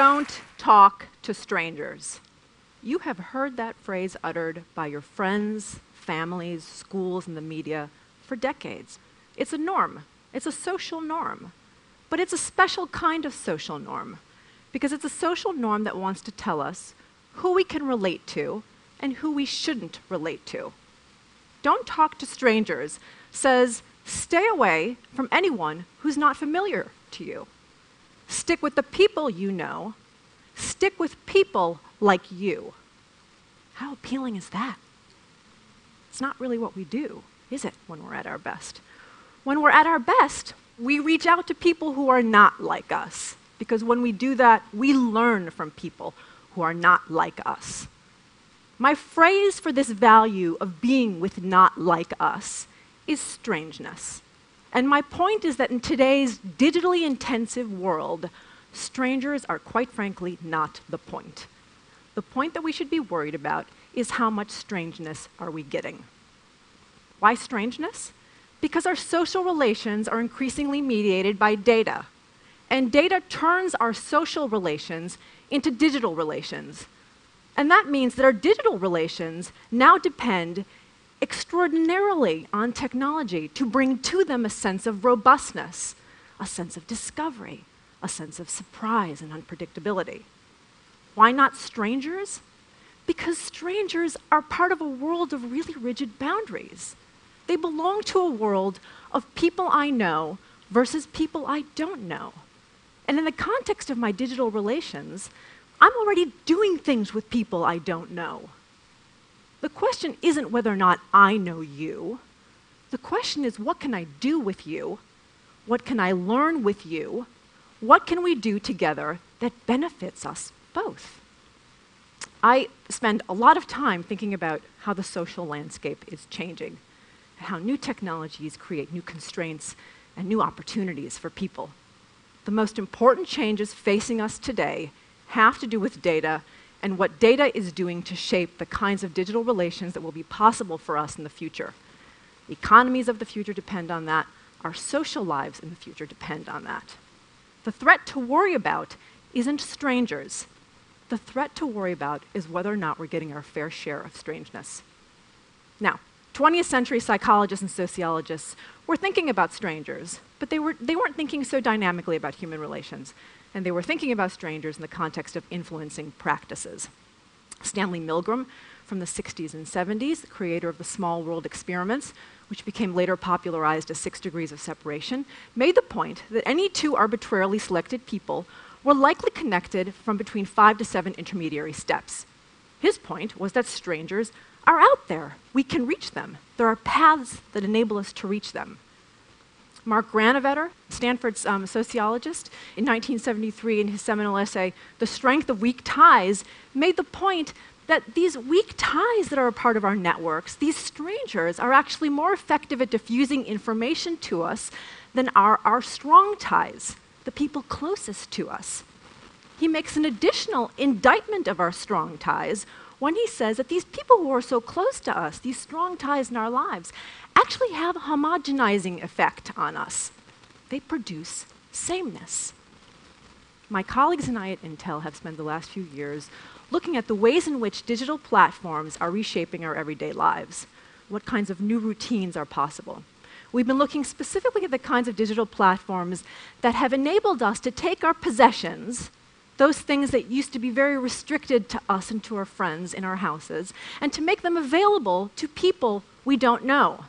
don't talk to strangers. You have heard that phrase uttered by your friends, families, schools, and the media for decades. It's a norm, it's a social norm. But it's a special kind of social norm because it's a social norm that wants to tell us who we can relate to and who we shouldn't relate to. Don't talk to strangers says stay away from anyone who's not familiar to you. Stick with the people you know. Stick with people like you. How appealing is that? It's not really what we do, is it, when we're at our best? When we're at our best, we reach out to people who are not like us. Because when we do that, we learn from people who are not like us. My phrase for this value of being with not like us is strangeness. And my point is that in today's digitally intensive world, strangers are quite frankly not the point. The point that we should be worried about is how much strangeness are we getting? Why strangeness? Because our social relations are increasingly mediated by data. And data turns our social relations into digital relations. And that means that our digital relations now depend extraordinarily on technology to bring to them a sense of robustness, a sense of discovery, a sense of surprise and unpredictability. Why not strangers? Because strangers are part of a world of really rigid boundaries. They belong to a world of people I know versus people I don't know. And in the context of my digital relations, I'm already doing things with people I don't know. The question isn't whether or not I know you. The question is what can I do with you? What can I learn with you? What can we do together that benefits us both? I spend a lot of time thinking about how the social landscape is changing how new technologies create new constraints and new opportunities for people. The most important changes facing us today have to do with data and what data is doing to shape the kinds of digital relations that will be possible for us in the future. The economies of the future depend on that. Our social lives in the future depend on that. The threat to worry about isn't strangers. The threat to worry about is whether or not we're getting our fair share of strangeness. Now, 20th century psychologists and sociologists were thinking about strangers, but they, were, they weren't thinking so dynamically about human relations. And they were thinking about strangers in the context of influencing practices. Stanley Milgram, from the 60s and 70s, the creator of the small world experiments, which became later popularized as six degrees of separation, made the point that any two arbitrarily selected people were likely connected from between five to seven intermediary steps. His point was that strangers are out there. We can reach them. There are paths that enable us to reach them. Mark Granovetter, Stanford's um, sociologist, in 1973, in his seminal essay, The Strength of Weak Ties, made the point that these weak ties that are a part of our networks, these strangers, are actually more effective at diffusing information to us than are our strong ties, the people closest to us. He makes an additional indictment of our strong ties when he says that these people who are so close to us, these strong ties in our lives, actually have a homogenizing effect on us. They produce sameness. My colleagues and I at Intel have spent the last few years looking at the ways in which digital platforms are reshaping our everyday lives. What kinds of new routines are possible? We've been looking specifically at the kinds of digital platforms that have enabled us to take our possessions those things that used to be very restricted to us and to our friends in our houses, and to make them available to people we don't know.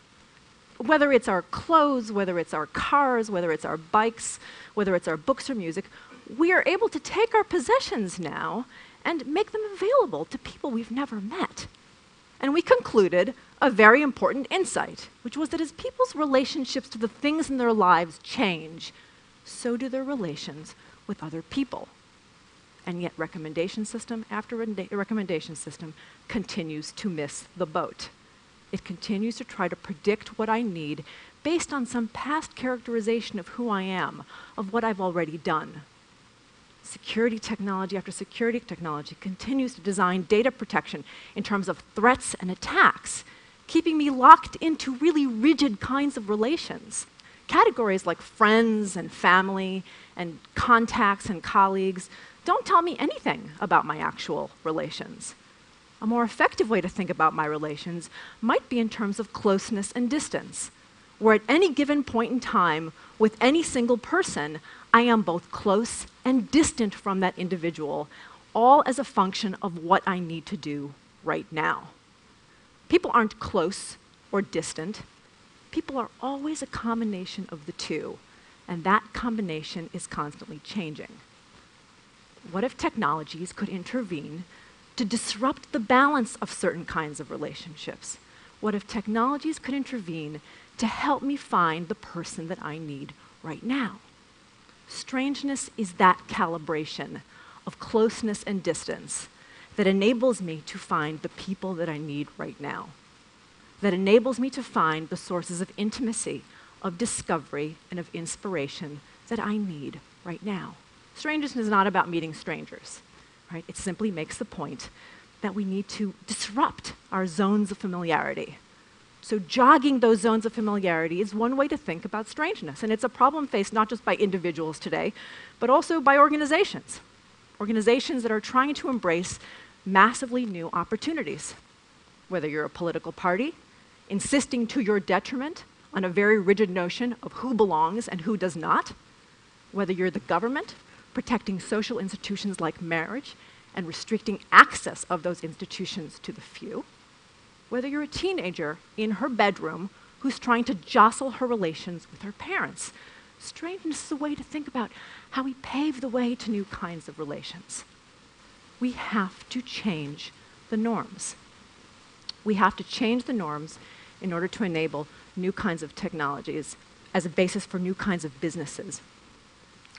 Whether it's our clothes, whether it's our cars, whether it's our bikes, whether it's our books or music, we are able to take our possessions now and make them available to people we've never met. And we concluded a very important insight, which was that as people's relationships to the things in their lives change, so do their relations with other people and yet recommendation system after recommendation system continues to miss the boat. It continues to try to predict what I need based on some past characterization of who I am, of what I've already done. Security technology after security technology continues to design data protection in terms of threats and attacks, keeping me locked into really rigid kinds of relations. Categories like friends and family and contacts and colleagues don't tell me anything about my actual relations. A more effective way to think about my relations might be in terms of closeness and distance, where at any given point in time, with any single person, I am both close and distant from that individual, all as a function of what I need to do right now. People aren't close or distant. People are always a combination of the two, and that combination is constantly changing. What if technologies could intervene to disrupt the balance of certain kinds of relationships? What if technologies could intervene to help me find the person that I need right now? Strangeness is that calibration of closeness and distance that enables me to find the people that I need right now, that enables me to find the sources of intimacy, of discovery, and of inspiration that I need right now. Strangeness is not about meeting strangers, right? It simply makes the point that we need to disrupt our zones of familiarity. So, jogging those zones of familiarity is one way to think about strangeness. And it's a problem faced not just by individuals today, but also by organizations. Organizations that are trying to embrace massively new opportunities. Whether you're a political party, insisting to your detriment on a very rigid notion of who belongs and who does not, whether you're the government, protecting social institutions like marriage and restricting access of those institutions to the few, whether you're a teenager in her bedroom who's trying to jostle her relations with her parents. Strangeness is a way to think about how we pave the way to new kinds of relations. We have to change the norms. We have to change the norms in order to enable new kinds of technologies as a basis for new kinds of businesses.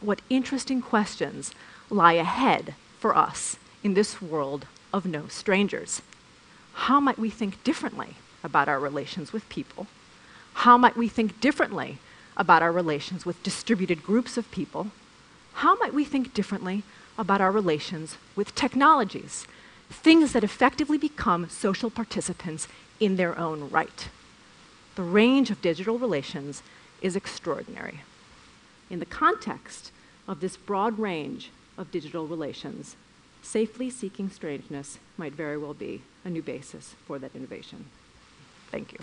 What interesting questions lie ahead for us in this world of no strangers? How might we think differently about our relations with people? How might we think differently about our relations with distributed groups of people? How might we think differently about our relations with technologies, things that effectively become social participants in their own right? The range of digital relations is extraordinary. In the context of this broad range of digital relations, safely seeking strangeness might very well be a new basis for that innovation. Thank you.